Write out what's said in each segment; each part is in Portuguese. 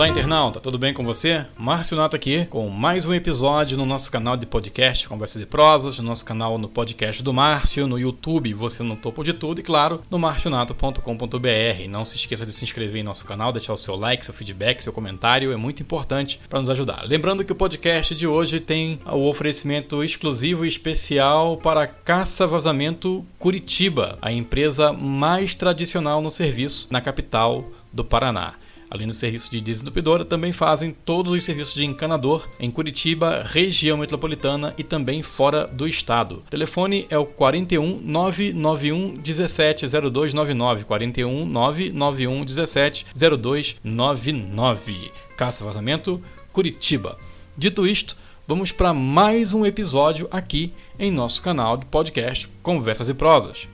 Olá, internauta, tudo bem com você? Márcio Nato aqui com mais um episódio no nosso canal de podcast Conversa de Prosas, no nosso canal no podcast do Márcio, no YouTube Você no Topo de Tudo e, claro, no marcionato.com.br. Não se esqueça de se inscrever em nosso canal, deixar o seu like, seu feedback, seu comentário, é muito importante para nos ajudar. Lembrando que o podcast de hoje tem o oferecimento exclusivo e especial para Caça Vazamento Curitiba, a empresa mais tradicional no serviço na capital do Paraná. Além do serviço de desentupidora, também fazem todos os serviços de encanador em Curitiba, região metropolitana e também fora do estado. O telefone é o 41 991 17 0299. 41 991 17 0299. Caça Vazamento, Curitiba. Dito isto, vamos para mais um episódio aqui em nosso canal de podcast Conversas e Prosas.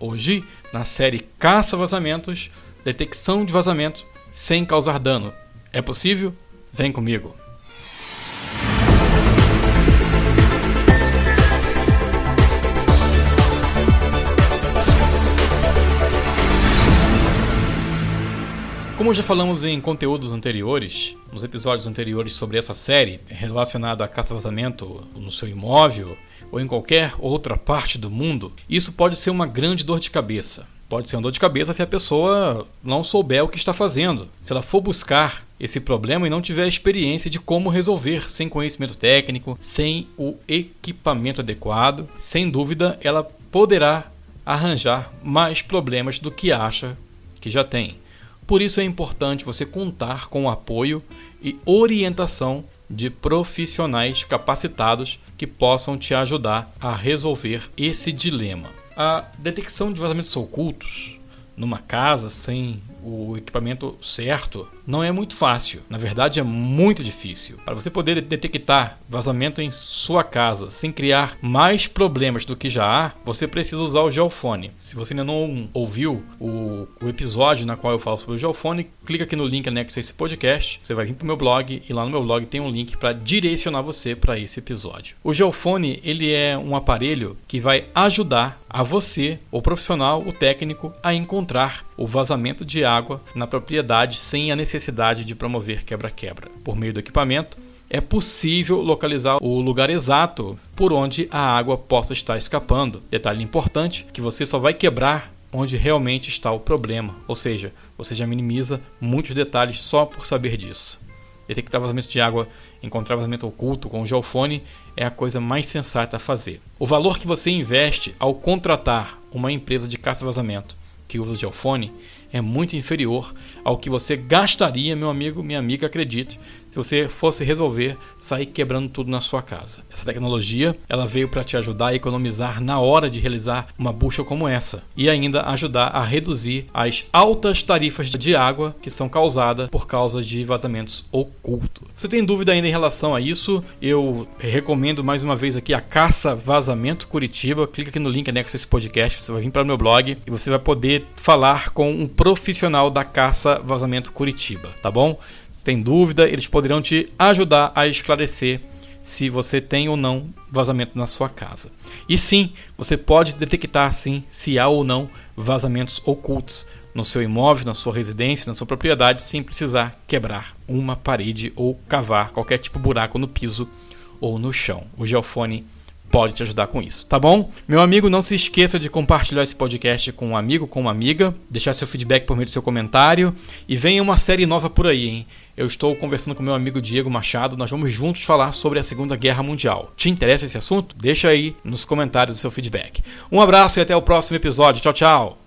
Hoje, na série Caça Vazamentos, detecção de vazamento sem causar dano. É possível? Vem comigo. Como já falamos em conteúdos anteriores, nos episódios anteriores sobre essa série relacionada a caça-vazamento no seu imóvel ou em qualquer outra parte do mundo, isso pode ser uma grande dor de cabeça. Pode ser uma dor de cabeça se a pessoa não souber o que está fazendo. Se ela for buscar esse problema e não tiver experiência de como resolver, sem conhecimento técnico, sem o equipamento adequado, sem dúvida ela poderá arranjar mais problemas do que acha que já tem. Por isso é importante você contar com o apoio e orientação de profissionais capacitados que possam te ajudar a resolver esse dilema. A detecção de vazamentos ocultos numa casa sem o equipamento certo não é muito fácil. Na verdade, é muito difícil. Para você poder detectar vazamento em sua casa sem criar mais problemas do que já há, você precisa usar o geofone. Se você ainda não ouviu o, o episódio na qual eu falo sobre o geofone, clica aqui no link anexo a esse podcast. Você vai vir para o meu blog e lá no meu blog tem um link para direcionar você para esse episódio. O geofone ele é um aparelho que vai ajudar a você, o profissional, o técnico, a encontrar o vazamento de água na propriedade sem a necessidade de promover quebra-quebra. Por meio do equipamento, é possível localizar o lugar exato por onde a água possa estar escapando. Detalhe importante que você só vai quebrar onde realmente está o problema, ou seja, você já minimiza muitos detalhes só por saber disso. Detectar vazamento de água, encontrar vazamento oculto com o geofone é a coisa mais sensata a fazer. O valor que você investe ao contratar uma empresa de caça-vazamento que usa o geofone é muito inferior ao que você gastaria, meu amigo, minha amiga, acredite, se você fosse resolver sair quebrando tudo na sua casa. Essa tecnologia, ela veio para te ajudar a economizar na hora de realizar uma bucha como essa e ainda ajudar a reduzir as altas tarifas de água que são causadas por causa de vazamentos ocultos. Se tem dúvida ainda em relação a isso, eu recomendo mais uma vez aqui a Caça Vazamento Curitiba. Clica aqui no link anexo a esse podcast, você vai vir para o meu blog e você vai poder falar com um profissional da Caça Vazamento Curitiba, tá bom? Se tem dúvida, eles poderão te ajudar a esclarecer se você tem ou não vazamento na sua casa. E sim, você pode detectar sim se há ou não vazamentos ocultos no seu imóvel, na sua residência, na sua propriedade, sem precisar quebrar uma parede ou cavar qualquer tipo de buraco no piso ou no chão. O geofone pode te ajudar com isso, tá bom? Meu amigo, não se esqueça de compartilhar esse podcast com um amigo, com uma amiga, deixar seu feedback por meio do seu comentário e venha uma série nova por aí, hein? Eu estou conversando com meu amigo Diego Machado, nós vamos juntos falar sobre a Segunda Guerra Mundial. Te interessa esse assunto? Deixa aí nos comentários o seu feedback. Um abraço e até o próximo episódio. Tchau, tchau!